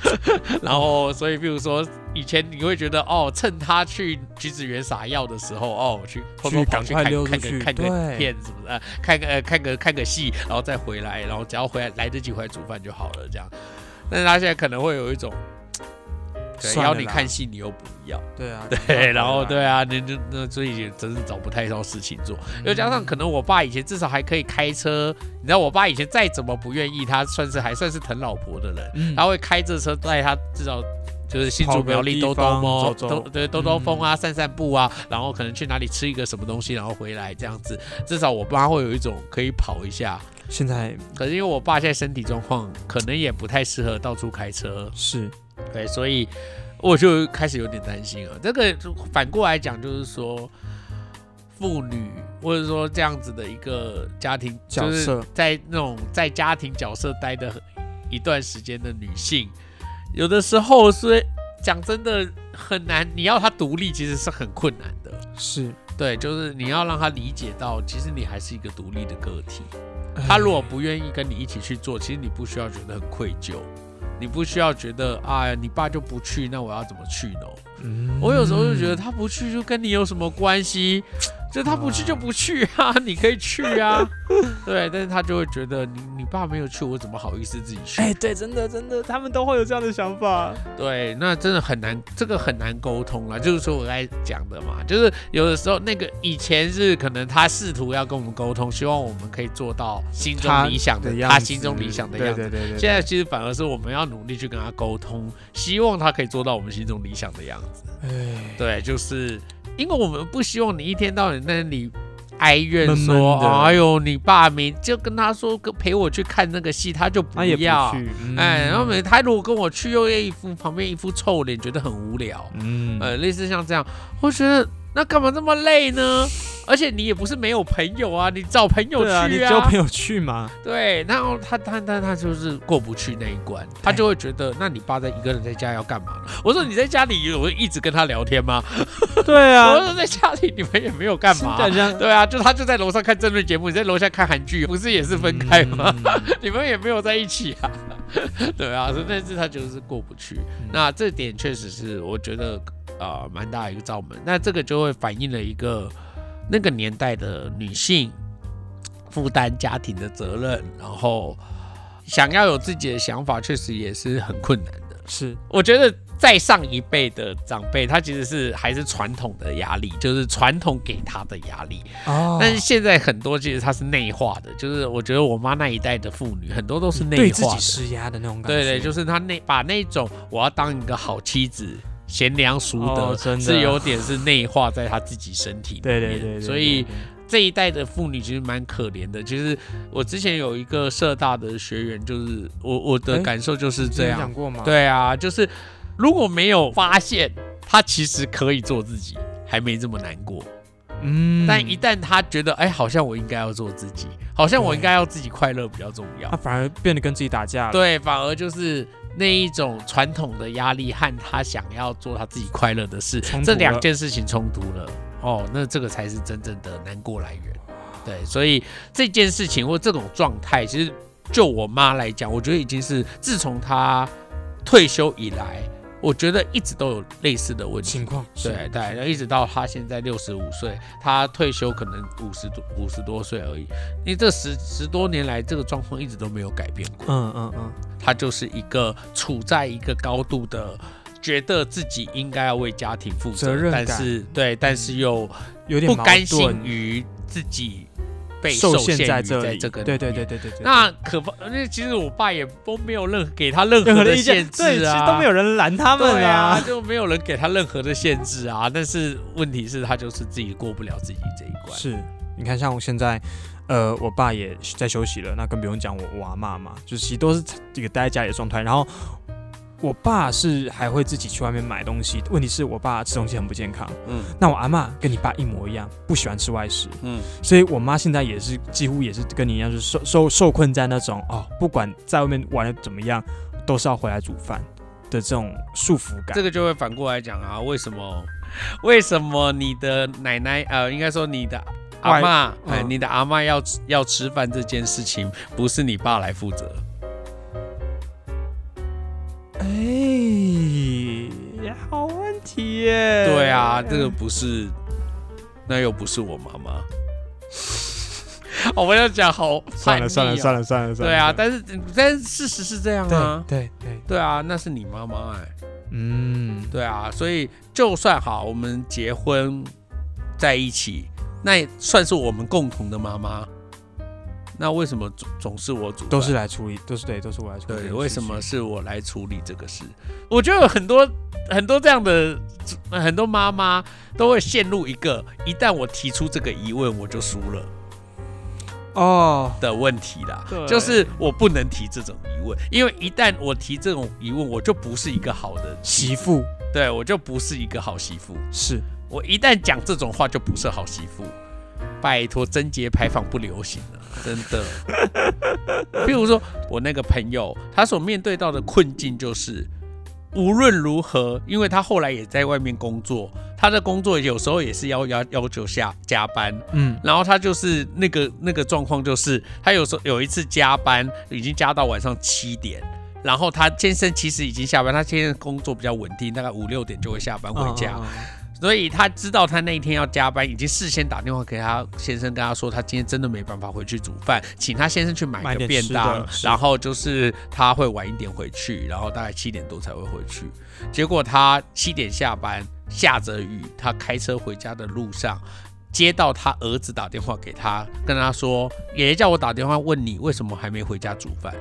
然后所以比如说以前你会觉得哦，趁他去橘子园撒药的时候，哦，去偷偷跑去看去看个看个片什么的，呃看个呃看个看个戏，然后再回来，然后只要回来来得及回来煮饭就好了，这样。但是他现在可能会有一种，对，要你看戏你又不要，对啊，对，然后对啊，啊，那就那所以也真是找不太到事情做。嗯又加上可能我爸以前至少还可以开车，你知道我爸以前再怎么不愿意，他算是还算是疼老婆的人，嗯他会开着车带他至少。就是新竹苗栗兜兜方风，走走兜对兜兜风啊，散散步啊，然后可能去哪里吃一个什么东西，然后回来这样子。至少我爸会有一种可以跑一下。现在可是因为我爸现在身体状况可能也不太适合到处开车，是对，所以我就开始有点担心了。这个就反过来讲，就是说，妇女或者说这样子的一个家庭就是角色在那种在家庭角色待的一段时间的女性，有的时候是讲真的很难，你要她独立其实是很困难的。是，对，就是你要让她理解到，其实你还是一个独立的个体。他如果不愿意跟你一起去做，其实你不需要觉得很愧疚，你不需要觉得哎，你爸就不去，那我要怎么去呢？嗯我有时候就觉得他不去就跟你有什么关系？就他不去就不去啊，你可以去啊，对，但是他就会觉得你你爸没有去，我怎么好意思自己去？哎，对，真的真的，他们都会有这样的想法。对，那真的很难，这个很难沟通啦。就是说我刚才讲的嘛，就是有的时候那个以前是可能他试图要跟我们沟通，希望我们可以做到心中理想的的样子他心中理想的样子。对对对对，现在其实反而是我们要努力去跟他沟通，希望他可以做到我们心中理想的样子。哎，对，就是因为我们不希望你一天到晚在那里哀怨闷闷说，哎呦，你爸没就跟他说跟陪我去看那个戏，他就不要。哎，然后每他如果跟我去，又一副旁边一副臭脸，觉得很无聊。嗯呃，类似像这样，我觉得那干嘛这么累呢？而且你也不是没有朋友啊，你找朋友去对啊，你交朋友去嘛？对，然后他他他他就是过不去那一关，他就会觉得，那你爸在一个人在家要干嘛呢？我说你在家里有一直跟他聊天吗？对啊 我，说在家里你们也没有干嘛。对啊，就他就在楼上看政论节目，你在楼下看韩剧，不是也是分开吗？嗯 你们也没有在一起啊。对啊，所以但是他就是过不去。嗯那这点确实是我觉得呃蛮大的一个罩门。那这个就会反映了一个那个年代的女性负担家庭的责任，然后想要有自己的想法，确实也是很困难的。是我觉得再上一辈的长辈，他其实是还是传统的压力，就是传统给他的压力。哦但是现在很多其实他是内化的，就是我觉得我妈那一代的妇女很多都是内对自己。施压的那种感觉。对对，就是她那把那种我要当一个好妻子、贤良淑德，是有点是内化在他自己身体里面。对对对对，所以这一代的妇女其实蛮可怜的。其实我之前有一个社大的学员，就是我我的哎感受就是这样之前讲。过吗？，对啊，就是如果没有发现她其实可以做自己，还没这么难过。嗯但一旦她觉得，哎，好像我应该要做自己，好像我应该要自己快乐比较重要他。反而变得跟自己打架了。对，反而就是那一种传统的压力和他想要做他自己快乐的事这两件事情冲突了。哦，那这个才是真正的难过来源。对，所以这件事情或这种状态，其实就我妈来讲，我觉得已经是自从她退休以来，我觉得一直都有类似的问题情。况对对，然后一直到他现在六十五岁，他退休可能五十多五十多岁而已。因为这十十多年来，这个状况一直都没有改变过。嗯嗯嗯，他就是一个处在一个高度的，觉得自己应该要为家庭负责，责任但是对，但是又有点不甘心盾于自己被受限在这里。这个对对对对对对。那可怕，那其实我爸也都没有任何给他任任何的限制啊，其实都没有人拦他们对啊，啊。就没有人给他任何的限制啊。但是问题是，他就是自己过不了自己这一关。是，你看，像我现在，呃，我爸也在休息了，那更不用讲我我阿妈嘛，就是其实都是这个待在家里的状态。然后我爸是还会自己去外面买东西，问题是我爸吃东西很不健康。嗯那我阿妈跟你爸一模一样，不喜欢吃外食，嗯，所以我妈现在也是几乎也是跟你一样，就是受受受困在那种哦，不管在外面玩的怎么样，都是要回来煮饭的这种束缚感。这个就会反过来讲啊，为什么？为什么你的奶奶呃，应该说你的阿妈，哎、嗯你的阿妈要要吃饭这件事情，不是你爸来负责？哎，好问题耶。对啊，这个不是，那又不是我妈妈。我们要讲好算了算了算了，算了算了。对啊，但是但是事实是这样啊，对对对，对啊，那是你妈妈哎、嗯，对啊，所以就算好，我们结婚在一起，那也算是我们共同的妈妈。那为什么总总是我主？都是来处理，都是对，都是我来处理。对，为什么？是我来处理这个事？我觉得有很多很多这样的很多妈妈都会陷入一个一旦我提出这个疑问，我就输了哦，的问题啦对。就是我不能提这种疑问，因为一旦我提这种疑问，我就不是一个好的媳妇对我就不是一个好媳妇。是我一旦讲这种话，就不是好媳妇。拜托，贞节牌坊不流行了，真的。譬如说，我那个朋友，他所面对到的困境就是，无论如何，因为他后来也在外面工作，他的工作有时候也是要要要求下加班，嗯。然后他就是那个那个状况，就是他有时候有一次加班，已经加到晚上七点，然后他先生其实已经下班，他先生工作比较稳定，大概五六点就会下班回家，所以他知道他那一天要加班，已经事先打电话给他先生，跟他说他今天真的没办法回去煮饭，请他先生去买个便当然后就是他会晚一点回去，然后大概七点多才会回去。结果他七点下班，下着雨，他开车回家的路上。接到他儿子打电话给他，跟他说：“爷爷叫我打电话问你为什么还没回家煮饭。”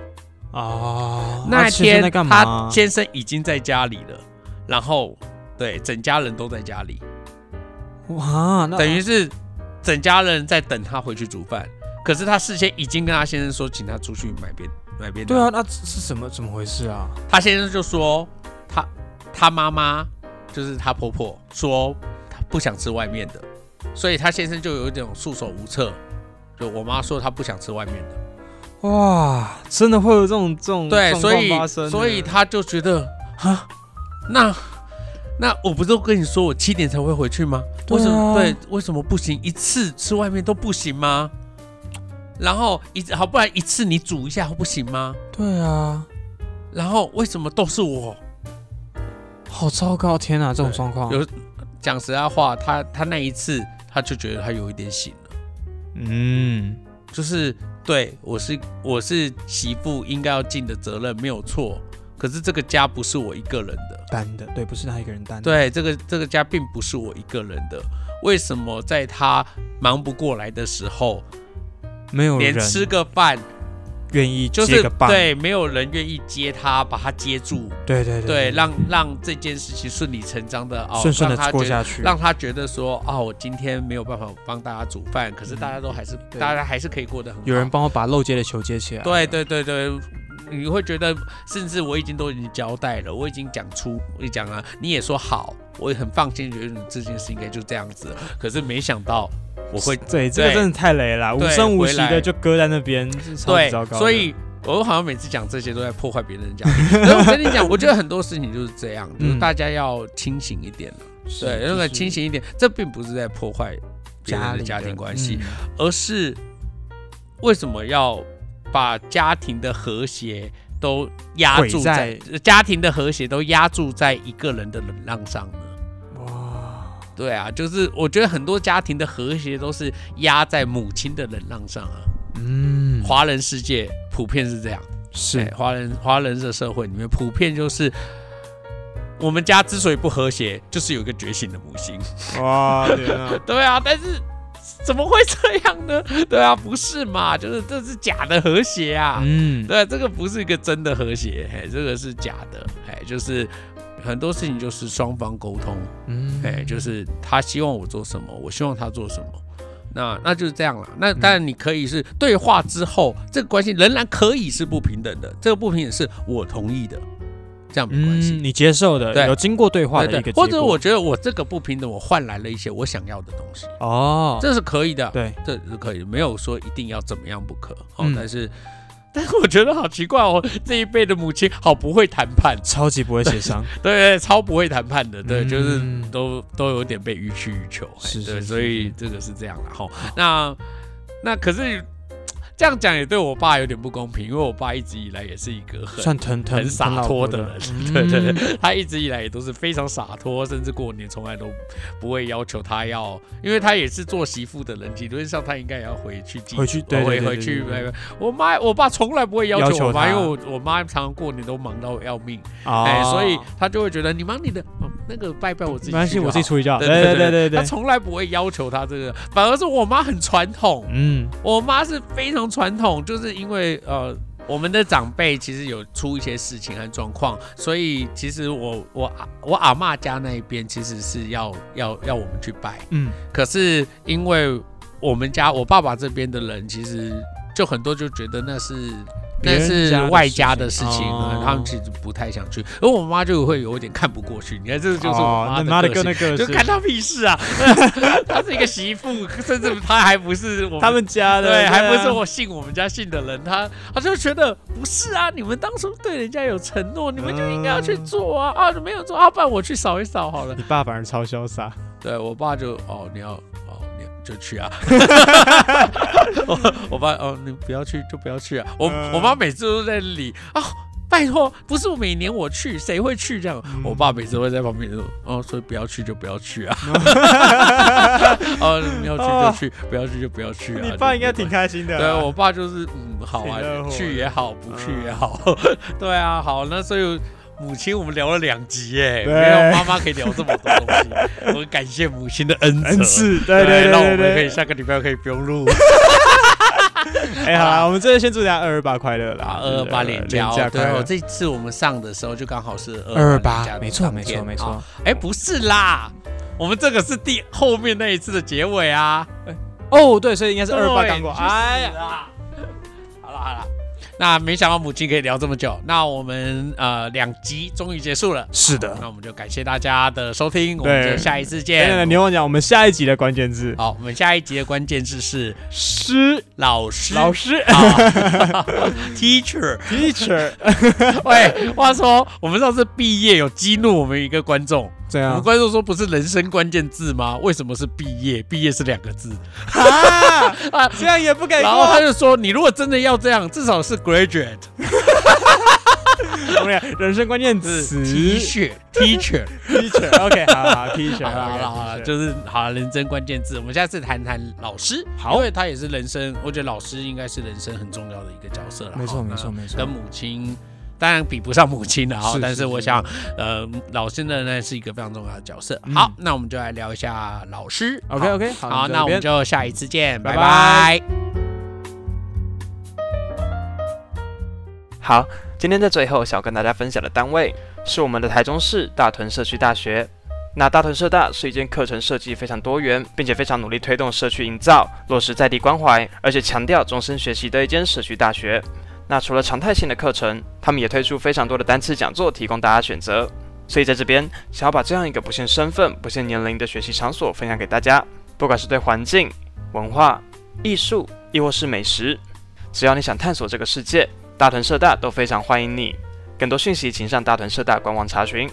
哦，那天他？先生已经在家里了，然后对整家人都在家里，哇，那等于是整家人在等他回去煮饭。可是他事先已经跟他先生说，请他出去买便买便当。对啊，那是什么怎么回事啊？他先生就说他他妈妈就是他婆婆说他不想吃外面的，所以他先生就有一种束手无策。就我妈说她不想吃外面的，哇，真的会有这种这种对，所以所以他就觉得啊，那那我不是都跟你说我七点才会回去吗？啊为什么对？为什么不行？一次吃外面都不行吗？然后一好，不然一次你煮一下不行吗？对啊，然后为什么都是我？好糟糕！天哪，这种状况，有讲实在话，他他那一次他就觉得他有一点醒了，嗯，就是对我是我是媳妇应该要尽的责任没有错，可是这个家不是我一个人的，单的，对，不是他一个人单的，对，这个这个家并不是我一个人的。为什么在他忙不过来的时候，没有人连吃个饭愿意就是对，没有人愿意接他，把他接住，对对对，让让这件事情顺理成章的哦，顺顺的他过下去，让他觉得说，哦，我今天没有办法帮大家煮饭，可是大家都还是，对。大家还是可以过得很好。有人帮我把漏接的球接起来，对对对对，你会觉得，甚至我已经都已经交代了，我已经讲出，我讲了，你也说好，我也很放心，觉得你这件事应该就这样子了。可是没想到我会对，这个真的太雷了，无对声无息的就搁在那边，对糟糕。，所以。我好像每次讲这些都在破坏别人的家我跟你讲，我觉得很多事情就是这样，就是嗯大家要清醒一点了。是对，那个清，醒一点，这并不是在破坏别人的家庭关系，嗯而是为什么要把家庭的和谐都压住在在家庭的和谐都压住在一个人的忍让上呢？哇，对啊，就是我觉得很多家庭的和谐都是压在母亲的忍让上啊。嗯，华人世界普遍是这样，哎是华人华人的社会里面普遍就是。我们家之所以不和谐，就是有一个觉醒的母亲。哇，天啊，对啊，但是怎么会这样呢？对啊，不是嘛？就是这是假的和谐啊。嗯，对，这个不是一个真的和谐，嘿，这个是假的，哎，就是很多事情就是双方沟通，嗯哎，就是他希望我做什么，我希望他做什么，那那就是这样了。那当然你可以是对话之后，这个关系仍然可以是不平等的，这个不平等是我同意的，这样没关系。嗯，你接受的，对。有经过对话的或者我觉得我这个不平等，我换来了一些我想要的东西，哦，这是可以的。对，这是可以，没有说一定要怎么样不可。哦，嗯。但是，但是我觉得好奇怪哦，这一辈的母亲好不会谈判，超级不会协商，对 对，超不会谈判的，对，嗯。就是都都有点被予取予求，是对，是是是所以这个是这样的哈。那那可是这样讲也对我爸有点不公平，因为我爸一直以来也是一个很很洒脱的人，嗯对对对，他一直以来也都是非常洒脱，甚至过年从来都不会要求他要，因为他也是做媳妇的人，理论上他应该也要回去回去对对回对回去。我妈我爸从来不会要要求求我妈，因为我我妈常常过年都忙到要命，哦哎，所以他就会觉得你忙你的，哦那个拜拜我自己没关系，我自己处理就好。对对对他对对。他，从来不会要求他这个，反而是我妈很传统，嗯，我妈是非常传统，就是因为呃，我们的长辈其实有出一些事情和状况，所以其实我我阿我阿妈家那一边其实是要要要我们去拜，嗯，可是因为我们家我爸爸这边的人其实就很多就觉得那是。那别人是家外家的事情，哦他们其实不太想去，而我妈就会有点看不过去。你看，这就是我妈的个就看他屁事啊！她是一个媳妇，甚至她还不是我们他们家的，对，还不啊是我信我们家信的人，他他就觉得不是啊，你们当初对人家有承诺，你们就应该要去做啊啊，没有做啊，不然我去扫一扫好了。你爸反而超潇洒，对我爸就哦，你要就去啊。我我爸哦，你不要去就不要去啊。我、嗯我妈每次都在理啊。拜托，不是每年我去，谁会去这样？嗯我爸每次会在旁边说：“哦，所以不要去就不要去啊。哦，你要去就去，不要去就不要去啊。”你爸应该挺开。心的啊。对我爸就是嗯，好啊去也好，不去也好，嗯对啊，好，那所以母亲我们聊了两集耶，对没有妈妈可以聊这么多东西，我感谢母亲的恩恩赐，赐，对对对让我们可以下个礼拜可以不用录 哎，好啦，我们这次先祝大家二二八快乐啦啊，，二二八连连假。对哦这次我们上的时候就刚好是二二八没错没错没错啊。哎，不是啦，我们这个是第后面那一次的结尾啊，哦，对，所以应该是二二八对刚过。哎呀！好了好了，那没想到母亲可以聊这么久，那我们呃两集终于结束了。是的。那我们就感谢大家的收听，我们就下一次见。等等，见。你忘讲我们下一集的关键字，好，我们下一集的关键字是师老师，老师。啊 teacher。teacher，喂，话说我们上次毕业有激怒我们一个观众，我们观众说不是人生关键字吗？为什么是毕业？毕业是两个字。啊，啊这样也不给然后他。就说，你如果真的要这样，至少是 graduate。我们俩人生关键是词 T 恤 teacher，teacher，OK，好好 teacher，好了好了好了，就是好了，人生关键字。我们下次谈谈老师，好因为他也是人生，我觉得老师应该是人生很重要的一个角色了。没错好没错没错跟母亲当然比不上母亲了哈是，是是但是我想，呃，老师呢那是一个非常重要的角色。嗯好，那我们就来聊一下老师。OK OK，好，好，那我们就就下一次见，拜拜拜拜好，今天在最后想跟大家分享的单位是我们的台中市大屯社区大学。那大屯社大是一间课程设计非常多元，并且非常努力推动社区营造、落实在地关怀，而且强调终身学习的一间社区大学。那除了常态性的课程，他们也推出非常多的单次讲座，提供大家选择。所以在这边想要把这样一个不限身份、不限年龄的学习场所分享给大家，不管是对环境、文化、艺术，亦或是美食，只要你想探索这个世界，大屯社大都非常欢迎你。更多讯息请上大屯社大官网查询。